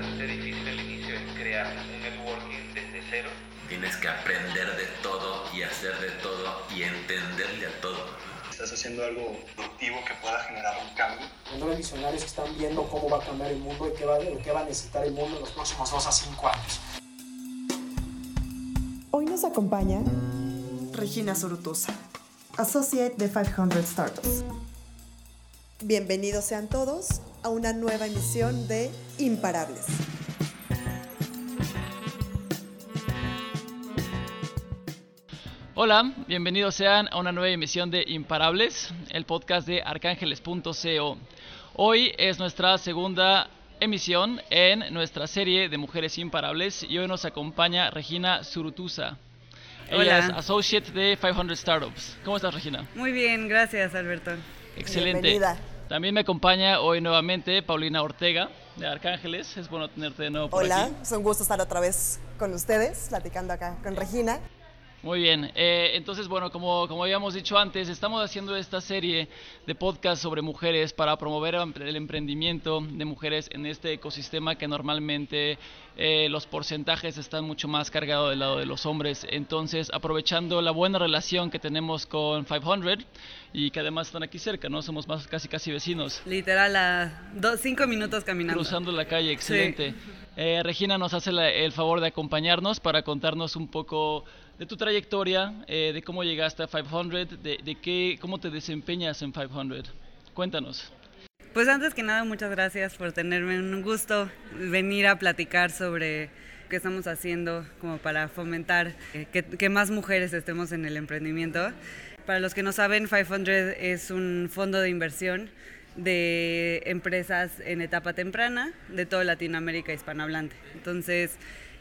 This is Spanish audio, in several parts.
bastante difícil al inicio es crear un networking desde cero. Tienes que aprender de todo y hacer de todo y entenderle a todo. Estás haciendo algo productivo que pueda generar un cambio. Los visionarios están viendo cómo va a cambiar el mundo y qué va, qué va a necesitar el mundo en los próximos 2 a 5 años. Hoy nos acompaña Regina Sorutusa, Associate de 500 Startups. Bienvenidos sean todos a una nueva emisión de Imparables. Hola, bienvenidos sean a una nueva emisión de Imparables, el podcast de arcángeles.co. Hoy es nuestra segunda emisión en nuestra serie de Mujeres Imparables y hoy nos acompaña Regina Surutusa. Ella es Associate de 500 Startups. ¿Cómo estás, Regina? Muy bien, gracias, Alberto. Excelente. También me acompaña hoy nuevamente Paulina Ortega de Arcángeles. Es bueno tenerte de nuevo por Hola, aquí. es un gusto estar otra vez con ustedes, platicando acá con Regina. Muy bien, eh, entonces bueno, como, como habíamos dicho antes, estamos haciendo esta serie de podcast sobre mujeres para promover el emprendimiento de mujeres en este ecosistema que normalmente eh, los porcentajes están mucho más cargados del lado de los hombres. Entonces, aprovechando la buena relación que tenemos con 500 y que además están aquí cerca, ¿no? Somos más casi casi vecinos. Literal a dos, cinco minutos caminando. Cruzando la calle, excelente. Eh, Regina nos hace el favor de acompañarnos para contarnos un poco de tu trayectoria, eh, de cómo llegaste a 500, de, de qué, cómo te desempeñas en 500. Cuéntanos. Pues antes que nada, muchas gracias por tenerme un gusto venir a platicar sobre qué estamos haciendo como para fomentar eh, que, que, más mujeres estemos en el emprendimiento. Para los que no saben, 500 es un fondo de inversión de empresas en etapa temprana de toda Latinoamérica hispanohablante. Entonces,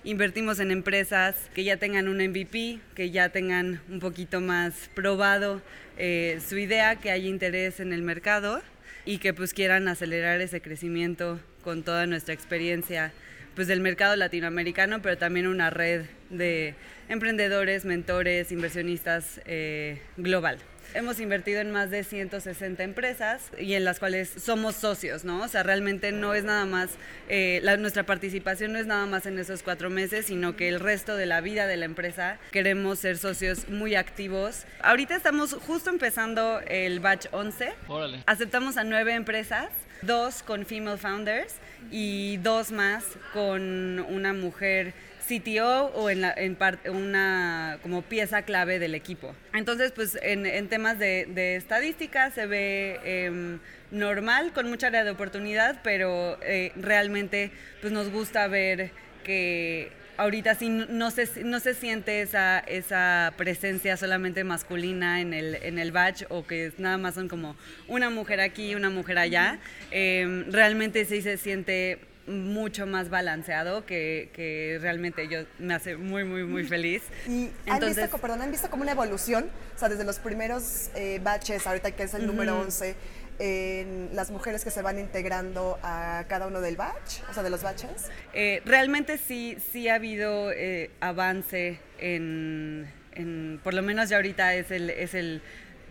invertimos en empresas que ya tengan un MVP, que ya tengan un poquito más probado eh, su idea, que haya interés en el mercado y que pues quieran acelerar ese crecimiento con toda nuestra experiencia pues del mercado latinoamericano, pero también una red de emprendedores, mentores, inversionistas eh, global. Hemos invertido en más de 160 empresas y en las cuales somos socios, ¿no? O sea, realmente no es nada más, eh, la, nuestra participación no es nada más en esos cuatro meses, sino que el resto de la vida de la empresa queremos ser socios muy activos. Ahorita estamos justo empezando el batch 11. Órale. Aceptamos a nueve empresas, dos con female founders y dos más con una mujer CTO o en, la, en parte una como pieza clave del equipo. Entonces, pues en, en temas de, de, estadística se ve eh, normal, con mucha área de oportunidad, pero eh, realmente pues nos gusta ver que ahorita sí no se, no se siente esa, esa presencia solamente masculina en el, en el batch o que nada más son como una mujer aquí, una mujer allá. Eh, realmente sí se siente mucho más balanceado que, que, realmente yo me hace muy, muy, muy feliz. ¿Y han, visto, perdón, han visto como una evolución? O sea, desde los primeros eh, batches, ahorita que es el uh -huh. número 11, en las mujeres que se van integrando a cada uno del batch, o sea, de los batches? Eh, realmente sí, sí ha habido eh, avance en, en, por lo menos ya ahorita es el, es el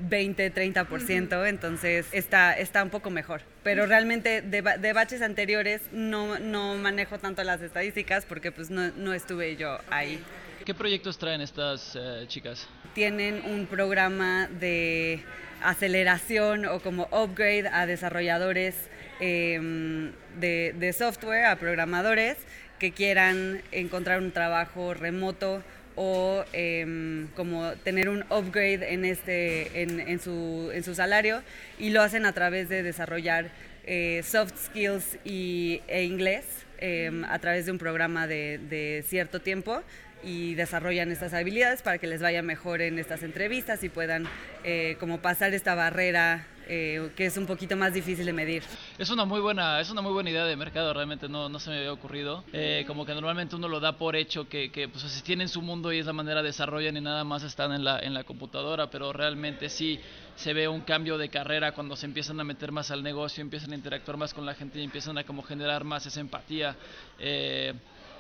20-30%, entonces está, está un poco mejor. Pero realmente de, de baches anteriores no, no, manejo tanto las estadísticas porque pues no, no estuve yo ahí. ¿Qué proyectos traen estas uh, chicas? Tienen un programa de aceleración o como upgrade a desarrolladores eh, de, de software, a programadores que quieran encontrar un trabajo remoto o eh, como tener un upgrade en, este, en, en, su, en su salario y lo hacen a través de desarrollar eh, soft skills y, e inglés eh, a través de un programa de, de, cierto tiempo y desarrollan estas habilidades para que les vaya mejor en estas entrevistas y puedan eh, como pasar esta barrera eh, que es un poquito más difícil de medir. Es una muy buena, es una muy buena idea de mercado, realmente no, no se me había ocurrido. Eh, como que normalmente uno lo da por hecho que, que pues si tienen su mundo y es la manera desarrollan y nada más están en la, en la computadora, pero realmente sí se ve un cambio de carrera cuando se empiezan a meter más al negocio, empiezan a interactuar más con la gente y empiezan a como generar más esa empatía. Eh,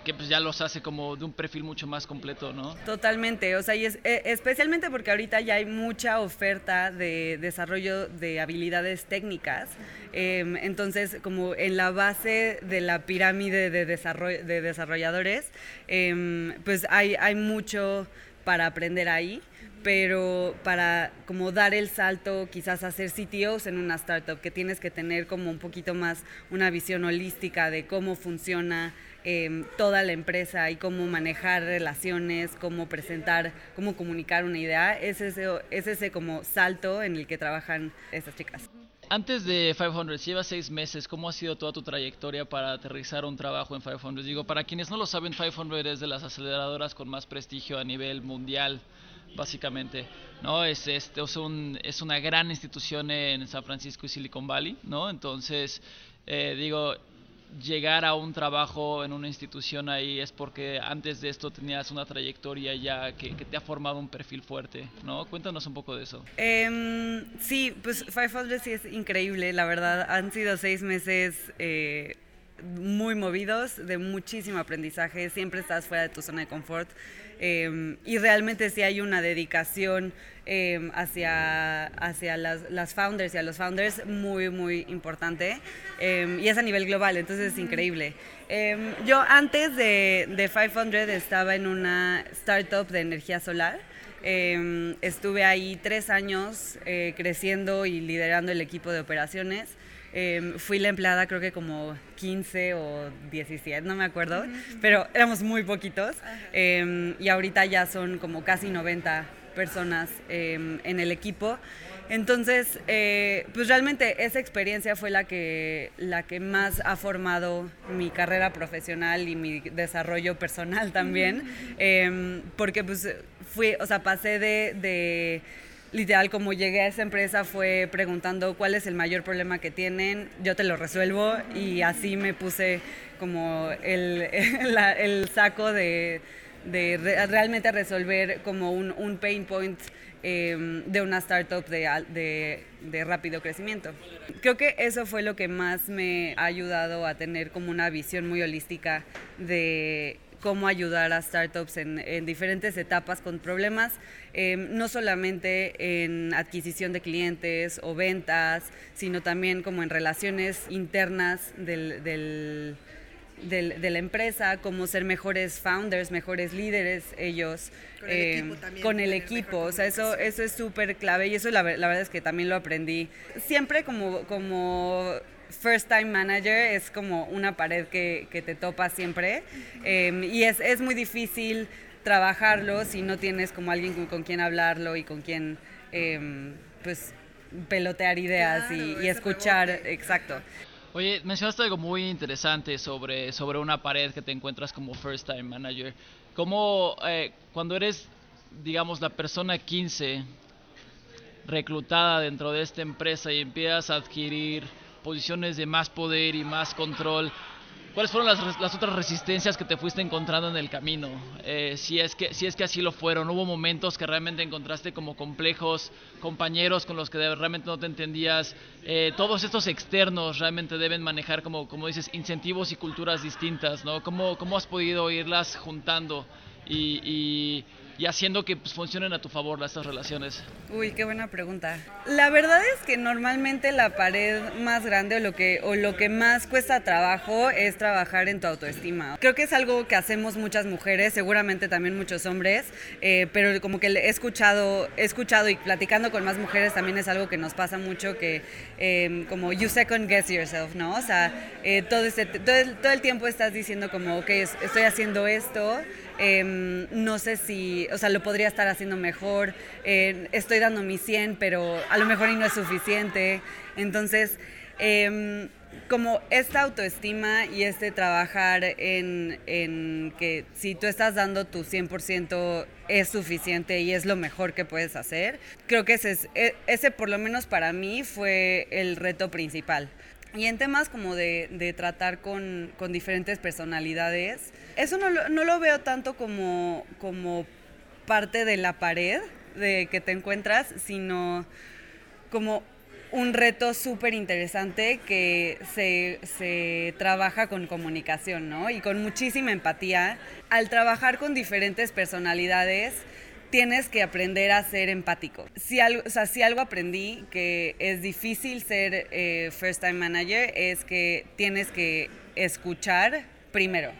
que pues ya los hace como de un perfil mucho más completo, ¿no? Totalmente, o sea, y es, e, especialmente porque ahorita ya hay mucha oferta de desarrollo de habilidades técnicas, em, entonces como en la base de la pirámide de desarrolladores, em, pues hay, hay mucho para aprender ahí pero para como dar el salto quizás a ser CTOs en una startup, que tienes que tener como un poquito más una visión holística de cómo funciona em, toda la empresa y cómo manejar relaciones, cómo presentar, cómo comunicar una idea, es ese, es ese como salto en el que trabajan estas chicas. Antes de 500, llevas seis meses. ¿Cómo ha sido toda tu trayectoria para aterrizar un trabajo en 500? Digo, para quienes no lo saben, 500 es de las aceleradoras con más prestigio a nivel mundial básicamente, ¿no? Es, este, es, un, es una gran institución en San Francisco y Silicon Valley, ¿no? Entonces, eh, digo, llegar a un trabajo en una institución ahí es porque antes de esto tenías una trayectoria ya que, te ha formado un perfil fuerte, ¿no? Cuéntanos un poco de eso. Em, sí, pues 500 sí es increíble, la verdad. Han sido seis meses eh, muy movidos, de muchísimo aprendizaje, siempre estás fuera de tu zona de confort em, y realmente sí hay una dedicación em, hacia, hacia las, las, founders y a los founders muy, muy importante em, y es a nivel global, entonces es increíble. yo antes de, de 500 estaba en una startup de energía solar. estuve ahí tres años eh, creciendo y liderando el equipo de operaciones. Em, fui la empleada creo que como 15 o 17, no me acuerdo, pero éramos muy poquitos. Em, y ahorita ya son como casi 90 personas em, en el equipo. Entonces, eh, pues realmente esa experiencia fue la que, la que más ha formado mi carrera profesional y mi desarrollo personal también, porque pues fui, o sea, pasé de literal como llegué a esa empresa fue preguntando cuál es el mayor problema que tienen, yo te lo resuelvo y así me puse como el, el, saco de, realmente resolver como un, un pain point em, de una startup de, de, rápido crecimiento. Creo que eso fue lo que más me ha ayudado a tener como una visión muy holística de cómo ayudar a startups en, en diferentes etapas con problemas, em, no solamente en adquisición de clientes o ventas, sino también como en relaciones internas del, del, de la empresa, como ser mejores founders, mejores líderes ellos, con el equipo, em, también, con el equipo. o sea, eso, eso es súper clave y eso la, la, verdad es que también lo aprendí. Siempre como... como first time manager es como una pared que, que te topa siempre em, y es, es, muy difícil trabajarlo si no tienes como alguien con, quien hablarlo y con quien em, pues pelotear ideas y, escuchar, exacto. Oye, mencionaste algo muy interesante sobre, sobre una pared que te encuentras como first time manager. ¿Cómo eh, cuando eres, digamos, la persona 15 reclutada dentro de esta empresa y empiezas a adquirir posiciones de más poder y más control, ¿cuáles fueron las, las otras resistencias que te fuiste encontrando en el camino? Eh, si, es que, si es que así lo fueron, ¿hubo momentos que realmente encontraste como complejos, compañeros con los que realmente no te entendías? Eh, todos estos externos realmente deben manejar, como, como dices, incentivos y culturas distintas, ¿no? ¿Cómo, cómo has podido irlas juntando y y haciendo que pues, funcionen a tu favor estas relaciones? Uy, qué buena pregunta. La verdad es que normalmente la pared más grande o lo que, o lo que más cuesta trabajo es trabajar en tu autoestima. Creo que es algo que hacemos muchas mujeres, seguramente también muchos hombres, eh, pero como que he escuchado, he escuchado y platicando con más mujeres también es algo que nos pasa mucho que em, como you second guess yourself, ¿no? O sea, eh, todo, este, todo, el, todo el tiempo estás diciendo como, ok, estoy haciendo esto, Em, no sé si, o sea, lo podría estar haciendo mejor, eh, estoy dando mi 100, pero a lo mejor y no es suficiente. Entonces, em, como esta autoestima y este trabajar en, en, que si tú estás dando tu 100% es suficiente y es lo mejor que puedes hacer, creo que ese, es, e, ese por lo menos para mí fue el reto principal. Y en temas como de, de tratar con, con, diferentes personalidades, eso no lo, no lo veo tanto como, como parte de la pared de que te encuentras, sino como un reto súper interesante que se, se, trabaja con comunicación, ¿no? Y con muchísima empatía. Al trabajar con diferentes personalidades, tienes que aprender a ser empático. Si algo, o sea, si algo aprendí que es difícil ser eh, first time manager es que tienes que escuchar primero.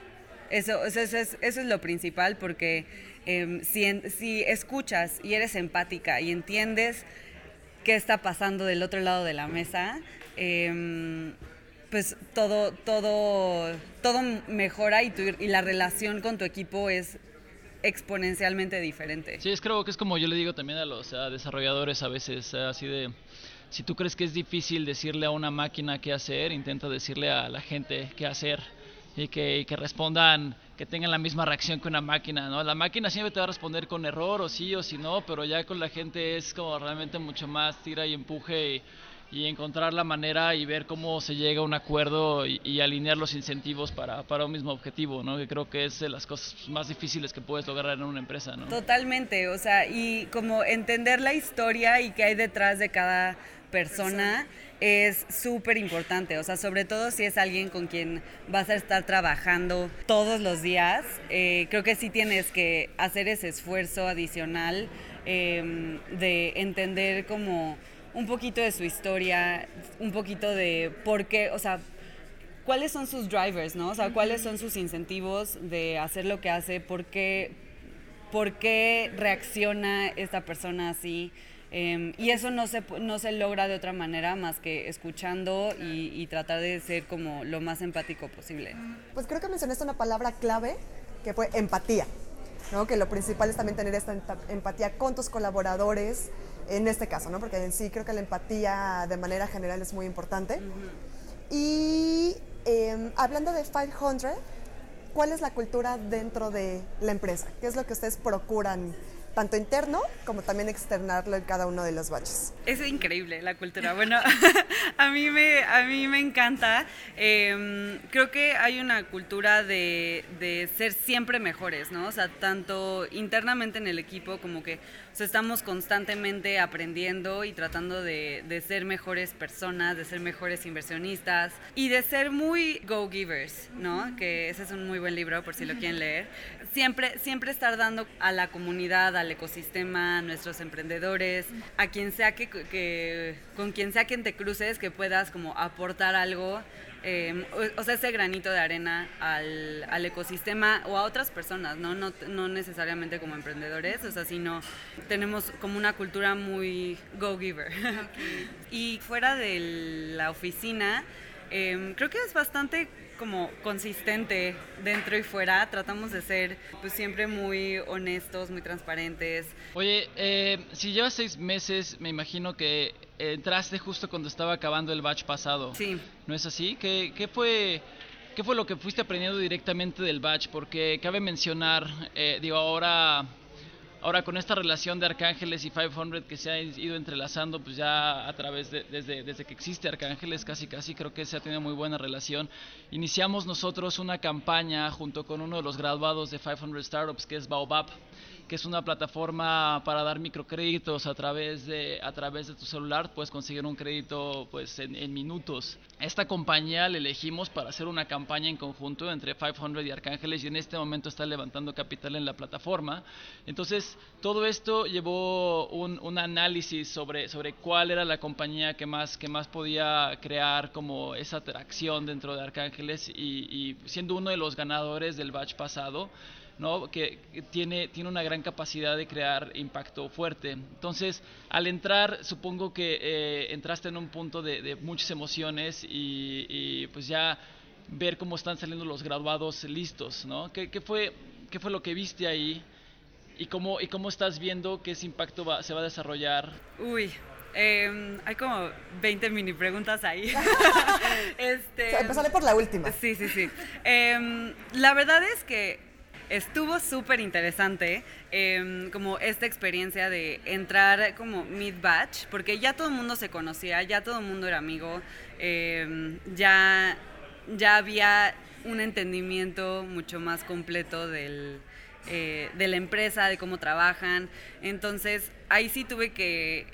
Eso, eso, es, eso es, lo principal porque em, si, si escuchas y eres empática y entiendes qué está pasando del otro lado de la mesa, em, pues todo, todo, todo mejora y, tu, y la relación con tu equipo es exponencialmente diferente. Sí, es creo que es como yo le digo también a los desarrolladores a veces, así de, si tú crees que es difícil decirle a una máquina qué hacer, intenta decirle a la gente qué hacer y que, que respondan, que tengan la misma reacción que una máquina, ¿no? La máquina siempre te va a responder con error o sí o sí no, pero ya con la gente es como realmente mucho más tira y empuje y y encontrar la manera y ver cómo se llega a un acuerdo y, alinear los incentivos para, para, un mismo objetivo, ¿no? Que creo que es de las cosas más difíciles que puedes lograr en una empresa, ¿no? Totalmente, o sea, y como entender la historia y qué hay detrás de cada persona es súper importante, o sea, sobre todo si es alguien con quien vas a estar trabajando todos los días, eh, creo que sí tienes que hacer ese esfuerzo adicional eh, de entender como un poquito de su historia, un poquito de por qué, o sea, cuáles son sus drivers, ¿no? O sea, cuáles son sus incentivos de hacer lo que hace, por qué, por qué reacciona esta persona así. Em, y eso no se, no se logra de otra manera más que escuchando y, y, tratar de ser como lo más empático posible. Pues creo que mencionaste una palabra clave que fue empatía, ¿no? que lo principal es también tener esta empatía con tus colaboradores, en este caso, ¿no? Porque en sí creo que la empatía de manera general es muy importante. Y em, hablando de 500, ¿cuál es la cultura dentro de la empresa? ¿Qué es lo que ustedes procuran tanto interno como también externarlo en cada uno de los baches. Es increíble la cultura. Bueno, a, mí me, a mí me encanta. Em, creo que hay una cultura de, de, ser siempre mejores, ¿no? O sea, tanto internamente en el equipo como que estamos constantemente aprendiendo y tratando de, de, ser mejores personas, de ser mejores inversionistas y de ser muy go-givers, ¿no? Que ese es un muy buen libro por si lo quieren leer. Siempre, siempre estar dando a la comunidad, al ecosistema, a nuestros emprendedores, a quien sea que, que con quien sea quien te cruces, que puedas como aportar algo Em, o, sea, ese granito de arena al, al, ecosistema o a otras personas, ¿no? ¿no? No necesariamente como emprendedores, o sea, sino tenemos como una cultura muy go-giver. y fuera de la oficina, em, creo que es bastante como consistente dentro y fuera. Tratamos de ser pues siempre muy honestos, muy transparentes. Oye, eh, si llevas seis meses, me imagino que entraste justo cuando estaba acabando el batch pasado. Sí. ¿No es así? ¿Qué, qué fue... ¿Qué fue lo que fuiste aprendiendo directamente del batch? Porque cabe mencionar, eh, digo, ahora Ahora con esta relación de Arcángeles y 500 que se ha ido entrelazando pues ya a través de desde, desde que existe Arcángeles casi casi creo que se ha tenido muy buena relación. Iniciamos nosotros una campaña junto con uno de los graduados de 500 Startups que es Baobab que es una plataforma para dar microcréditos a través de, a través de tu celular, puedes conseguir un crédito pues en, en minutos. Esta compañía la elegimos para hacer una campaña en conjunto entre 500 y Arcángeles y en este momento está levantando capital en la plataforma. Entonces, todo esto llevó un, un análisis sobre, sobre cuál era la compañía que más, que más podía crear como esa atracción dentro de Arcángeles y, y siendo uno de los ganadores del batch pasado, ¿no? que tiene, tiene una gran capacidad de crear impacto fuerte. Entonces, al entrar, supongo que eh, entraste en un punto de, muchas emociones y, pues ya ver cómo están saliendo los graduados listos, ¿no? ¿Qué, qué fue, qué fue lo que viste ahí? ¿Y cómo, y cómo estás viendo que ese impacto va, se va a desarrollar? Uy, eh, hay como 20 mini preguntas ahí. este, o empezaré por la última. Sí, sí, sí. Eh, la verdad es que estuvo súper interesante em, como esta experiencia de entrar como mid-batch, porque ya todo el mundo se conocía, ya todo el mundo era amigo, em, ya, ya había un entendimiento mucho más completo del, eh, de la empresa, de cómo trabajan. Entonces ahí sí tuve que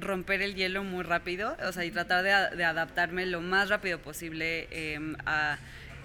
romper el hielo muy rápido, o sea, y tratar de, adaptarme lo más rápido posible em, a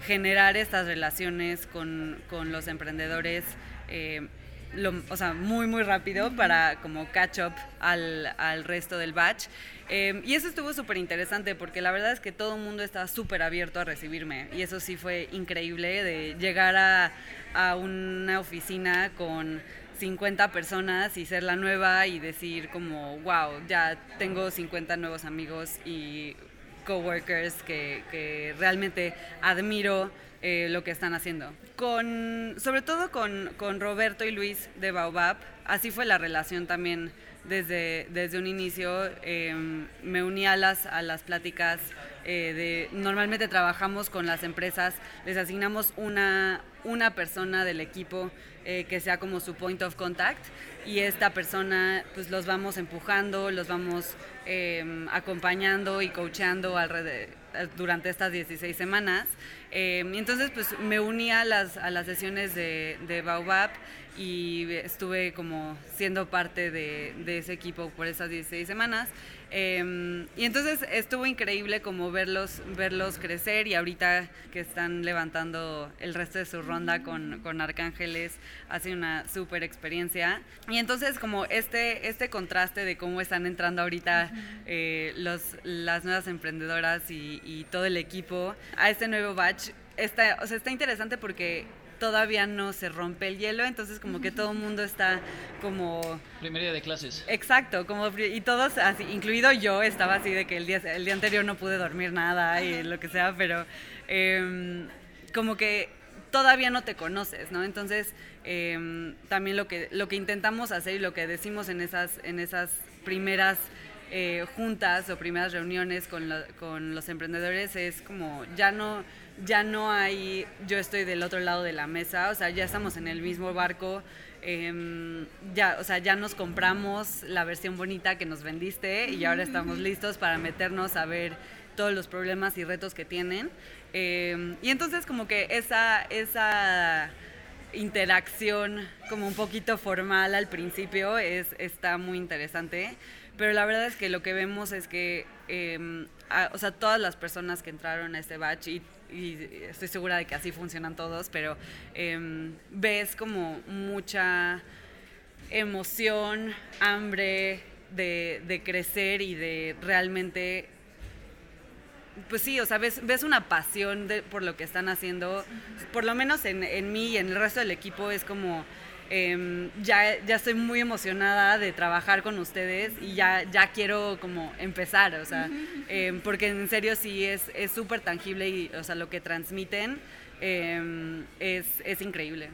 generar estas relaciones con, con los emprendedores. em, lo- o sea, muy, muy rápido para como catch up al, al resto del batch. Eh, y eso estuvo súper interesante porque la verdad es que todo el mundo estaba súper abierto a recibirme. Y eso sí fue increíble de llegar a, a una oficina con 50 personas y ser la nueva y decir como, wow, ya tengo 50 nuevos amigos y coworkers que, que realmente admiro eh, lo que están haciendo. Con, sobre todo con, con Roberto y Luis de Baobab, así fue la relación también desde, desde un inicio. eh, me uní a las, a las pláticas eh, de, normalmente trabajamos con las empresas, les asignamos una, una persona del equipo eh, que sea como su point of contact y esta persona pues los vamos empujando, los vamos eh, acompañando y coachando alrede- durante estas 16 semanas. Eh, entonces pues me uní a las, a las sesiones de, de Baobab y estuve como siendo parte de, de ese equipo por esas 16 semanas. Eh, y entonces estuvo increíble como verlos, verlos crecer y ahorita que están levantando el resto de su ronda con, con Arcángeles, ha sido una súper experiencia. Y entonces como este, este contraste de cómo están entrando ahorita eh, los, las nuevas emprendedoras y, y todo el equipo a este nuevo batch, está, o sea, está interesante porque todavía no se rompe el hielo, entonces como que todo el mundo está como Primer día de clases. Exacto, como y todos así, incluido yo, estaba así de que el día, el día anterior no pude dormir nada y lo que sea, pero em, como que todavía no te conoces, ¿no? Entonces em, también lo que lo que intentamos hacer y lo que decimos en esas en esas primeras eh, juntas o primeras reuniones con, lo- con los emprendedores es como ya no ya no hay yo estoy del otro lado de la mesa, o sea ya estamos en el mismo barco. em, ya, o sea, ya nos compramos la versión bonita que nos vendiste y ahora estamos listos para meternos a ver todos los problemas y retos que tienen. Em, y entonces como que esa, esa interacción como un poquito formal al principio es, está muy interesante, pero la verdad es que lo que vemos es que, em, o sea, todas las personas que entraron a este batch, y, y estoy segura de que así funcionan todos, pero em, ves como mucha emoción, hambre de, de crecer y de realmente pues sí, o sea, ves, ves una pasión de- por lo que están haciendo, por lo menos en, en mí y en el resto del equipo es como, em, ya, ya estoy muy emocionada de trabajar con ustedes y ya, ya quiero como empezar, o sea, em, porque en serio sí es es súper tangible y, o sea, lo que transmiten em, es, es increíble.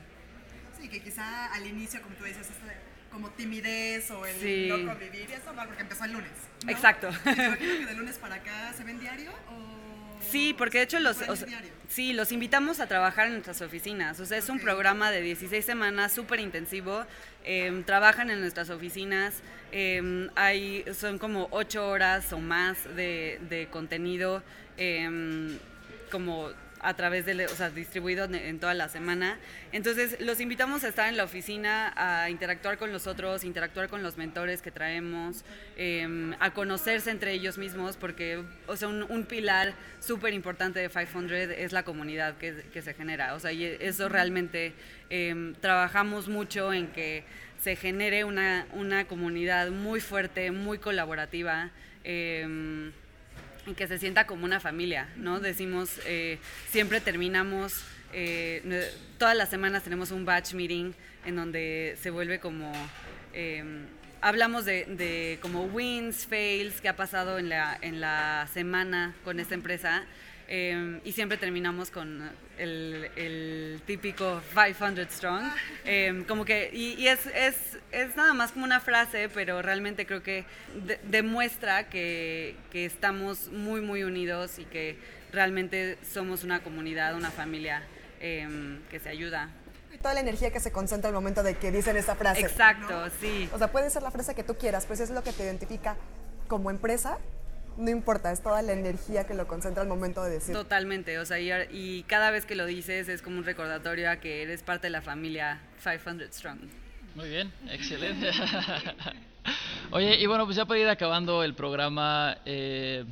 Sí, que quizá al inicio, como tú dices, esta de- como timidez o el Sí. no convivir, y es normal porque empezó el lunes. ¿no? Exacto. Imagino que de lunes para acá se ven diario o... Sí, porque de hecho los, o sea, sí, los invitamos a trabajar en nuestras oficinas. O sea, es un programa de 16 semanas súper intensivo. Em, trabajan en nuestras oficinas. em, hay, son como 8 horas o más de, de contenido em, como a través de, o sea, distribuido en- toda la semana. Entonces, los invitamos a estar en la oficina, a interactuar con los otros, interactuar con los mentores que traemos, em, a conocerse entre ellos mismos, porque, o sea, un, un pilar súper importante de 500 es la comunidad que, que se genera. O sea, y eso realmente em, trabajamos mucho en que se genere una, una comunidad muy fuerte, muy colaborativa. em, y que se sienta como una familia, ¿no? Decimos, eh, siempre terminamos, eh, todas las semanas tenemos un batch meeting en donde se vuelve como, eh, hablamos de, de como wins, fails, qué ha pasado en la, en la semana con esta empresa eh, y siempre terminamos con el, el típico 500 strong, eh, como que, y, y es, es, es nada más como una frase, pero realmente creo que de- demuestra que, que estamos muy, muy unidos y que realmente somos una comunidad, una familia eh, que se ayuda. Toda la energía que se concentra al momento de que dicen esta frase. Exacto, ¿no? sí. O sea, puede ser la frase que tú quieras, si es lo que te identifica como empresa, no importa, es toda la energía que lo concentra al momento de decir. Totalmente, o sea, y, y cada vez que lo dices es como un recordatorio a que eres parte de la familia 500 Strong. Muy bien, excelente. Oye, y bueno, pues ya para ir acabando el programa, eh,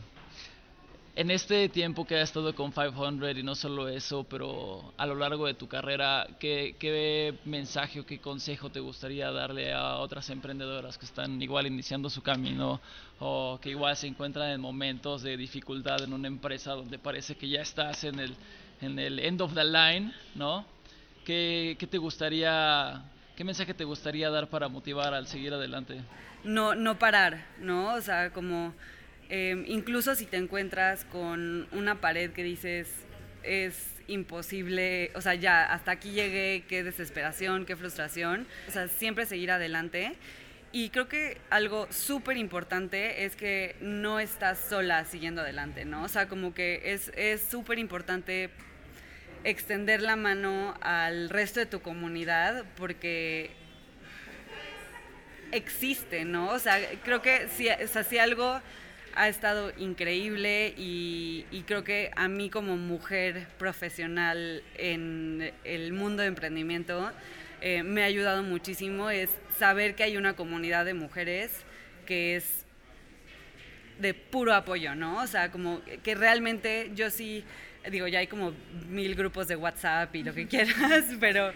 en este tiempo que has estado con 500 y no solo eso, pero a lo largo de tu carrera, ¿qué, ¿qué, mensaje o qué consejo te gustaría darle a otras emprendedoras que están igual iniciando su camino o que igual se encuentran en momentos de dificultad en una empresa donde parece que ya estás en el, en el end of the line, ¿no? ¿Qué, qué te gustaría, qué mensaje te gustaría dar para motivar al seguir adelante? No, no parar, ¿no? O sea, como Em, incluso si te encuentras con una pared que dices es imposible, o sea, ya hasta aquí llegué, qué desesperación, qué frustración, o sea, siempre seguir adelante. Y creo que algo súper importante es que no estás sola siguiendo adelante, ¿no? O sea, como que es súper importante extender la mano al resto de tu comunidad porque existe, ¿no? O sea, creo que si, o sea, algo ha estado increíble y, creo que a mí como mujer profesional en el mundo de emprendimiento eh, me ha ayudado muchísimo es saber que hay una comunidad de mujeres que es de puro apoyo, ¿no? O sea, como que realmente yo sí, digo, ya hay como mil grupos de WhatsApp y lo que quieras, pero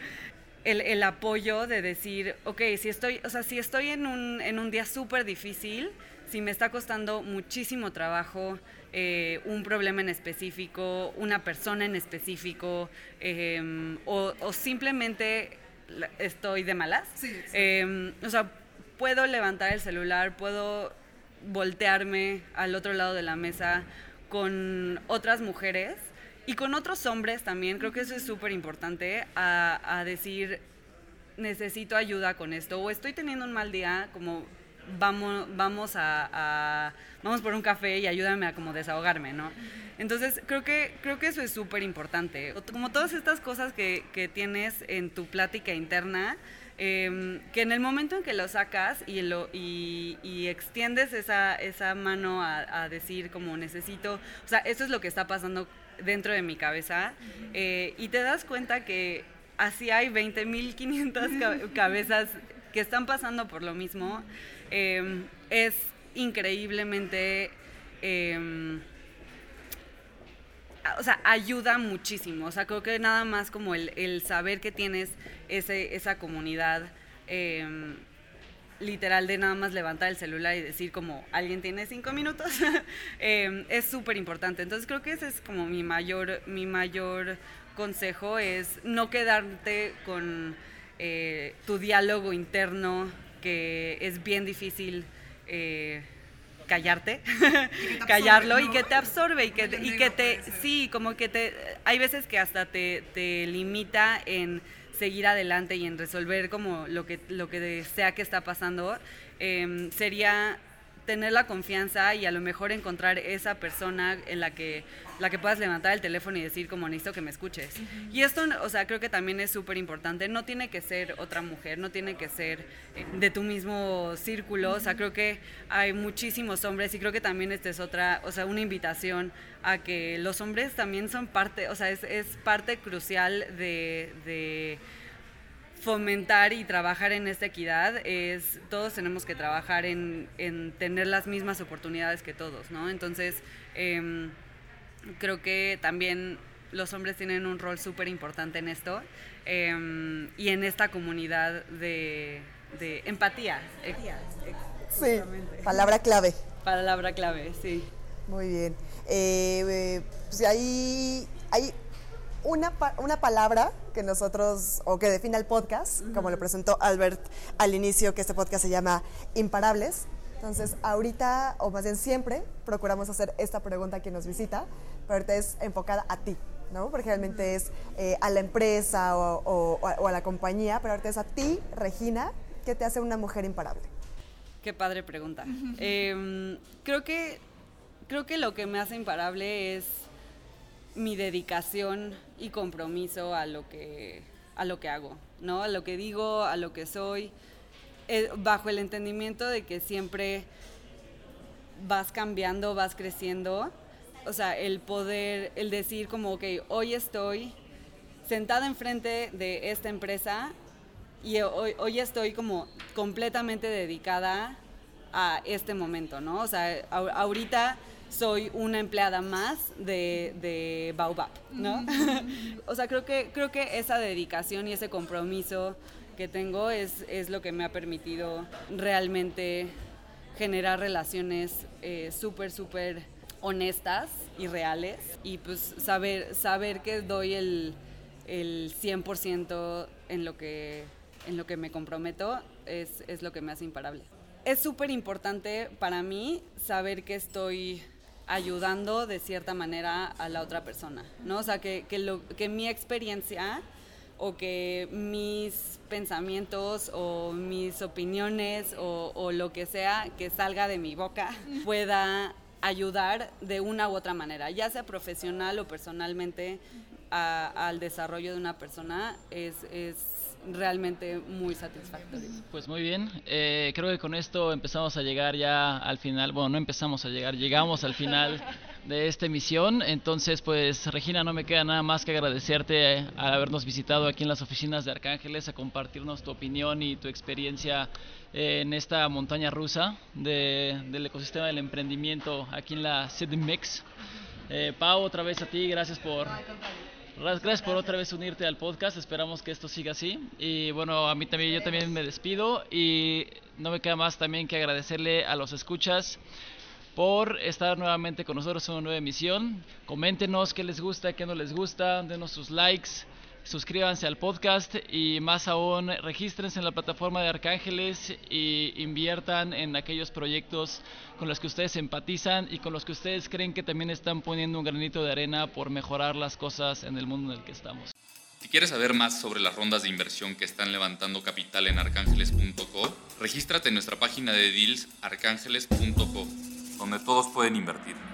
el, el, apoyo de decir, ok, si estoy, o sea, si estoy en un, en un día súper difícil, si me está costando muchísimo trabajo eh, un problema en específico, una persona en específico, em, o, simplemente estoy de malas. Em, o sea, puedo levantar el celular, puedo voltearme al otro lado de la mesa con otras mujeres y con otros hombres también. Creo que eso es súper importante a, a decir, necesito ayuda con esto, o estoy teniendo un mal día, como vamos, vamos a, vamos por un café y ayúdame a como desahogarme, ¿no? Entonces, creo que, creo que eso es súper importante. Como todas estas cosas que, que, tienes en tu plática interna, em, que en el momento en que lo sacas y, lo, y, y extiendes esa, esa mano a, a, decir como necesito, o sea, eso es lo que está pasando dentro de mi cabeza, eh, y te das cuenta que así hay 20.500 cabezas que están pasando por lo mismo Em, es increíblemente... Em, o sea, ayuda muchísimo. O sea, creo que nada más como el, saber que tienes ese, esa comunidad em, literal de nada más levantar el celular y decir como alguien tiene cinco minutos es súper importante. Entonces creo que ese es como mi mayor, mi mayor consejo es no quedarte con eh, tu diálogo interno que es bien difícil eh, callarte, callarlo y que te absorbe y que, y que te, sí, como que te, hay veces que hasta te, te limita en seguir adelante y en resolver como lo que, lo que sea que está pasando, em, sería tener la confianza y a lo mejor encontrar esa persona en la que, la que puedas levantar el teléfono y decir como necesito que me escuches. Y esto, o sea, creo que también es súper importante. No tiene que ser otra mujer, no tiene que ser eh, de tu mismo círculo. O sea, creo que hay muchísimos hombres y creo que también esta es otra, o sea, una invitación a que los hombres también son parte, o sea, es, es parte crucial de, de fomentar y trabajar en esta equidad es, todos tenemos que trabajar en, en tener las mismas oportunidades que todos, ¿no? Entonces, em, creo que también los hombres tienen un rol súper importante en esto em, y en esta comunidad de, de empatía. Sí, palabra clave. Palabra clave, sí. Muy bien. Eh, pues ahí hay una, una palabra que nosotros, o que define el podcast, como lo presentó Albert al inicio, que este podcast se llama Imparables. Entonces, ahorita, o más bien siempre, procuramos hacer esta pregunta a quien nos visita, pero ahorita es enfocada a ti, ¿no? Porque realmente es eh, a la empresa o, a la compañía, pero ahorita es a ti, Regina, ¿qué te hace una mujer imparable? Qué padre pregunta. Em, creo, que, creo que lo que me hace imparable es mi dedicación y compromiso a lo que, a lo que hago, ¿no? A lo que digo, a lo que soy, eh, bajo el entendimiento de que siempre vas cambiando, vas creciendo. O sea, el poder, el decir como, ok, hoy estoy sentada enfrente de esta empresa y hoy, hoy estoy como completamente dedicada a este momento, ¿no? O sea, ahorita soy una empleada más de, de Baobab, ¿no? o sea, creo que, creo que esa dedicación y ese compromiso que tengo es, es lo que me ha permitido realmente generar relaciones eh, súper, súper honestas y reales y pues saber, saber que doy el, el 100% en lo, que, en lo que me comprometo es, es lo que me hace imparable. Es súper importante para mí saber que estoy ayudando de cierta manera a la otra persona, ¿no? O sea, que, que, lo, que mi experiencia o que mis pensamientos o mis opiniones o, o, lo que sea que salga de mi boca pueda ayudar de una u otra manera, ya sea profesional o personalmente al desarrollo de una persona, es, es realmente muy satisfactorio. Pues muy bien, eh, creo que con esto empezamos a llegar ya al final, bueno, no empezamos a llegar, llegamos al final de esta emisión, entonces pues Regina, no me queda nada más que agradecerte al habernos visitado aquí en las oficinas de Arcángeles, a compartirnos tu opinión y tu experiencia en esta montaña rusa del ecosistema del emprendimiento aquí en la CDMX. Eh, Pau, otra vez a ti, gracias por Gracias por otra vez unirte al podcast. Esperamos que esto siga así. Y bueno, a mí también, yo también me despido. Y no me queda más también que agradecerle a los escuchas por estar nuevamente con nosotros en una nueva emisión. Coméntenos qué les gusta, qué no les gusta. Denos sus likes suscríbanse al podcast y más aún regístrense en la plataforma de Arcángeles y inviertan en aquellos proyectos con los que ustedes empatizan y con los que ustedes creen que también están poniendo un granito de arena por mejorar las cosas en el mundo en el que estamos. Si quieres saber más sobre las rondas de inversión que están levantando capital en arcángeles.co, regístrate en nuestra página de deals arcángeles.co, donde todos pueden invertir.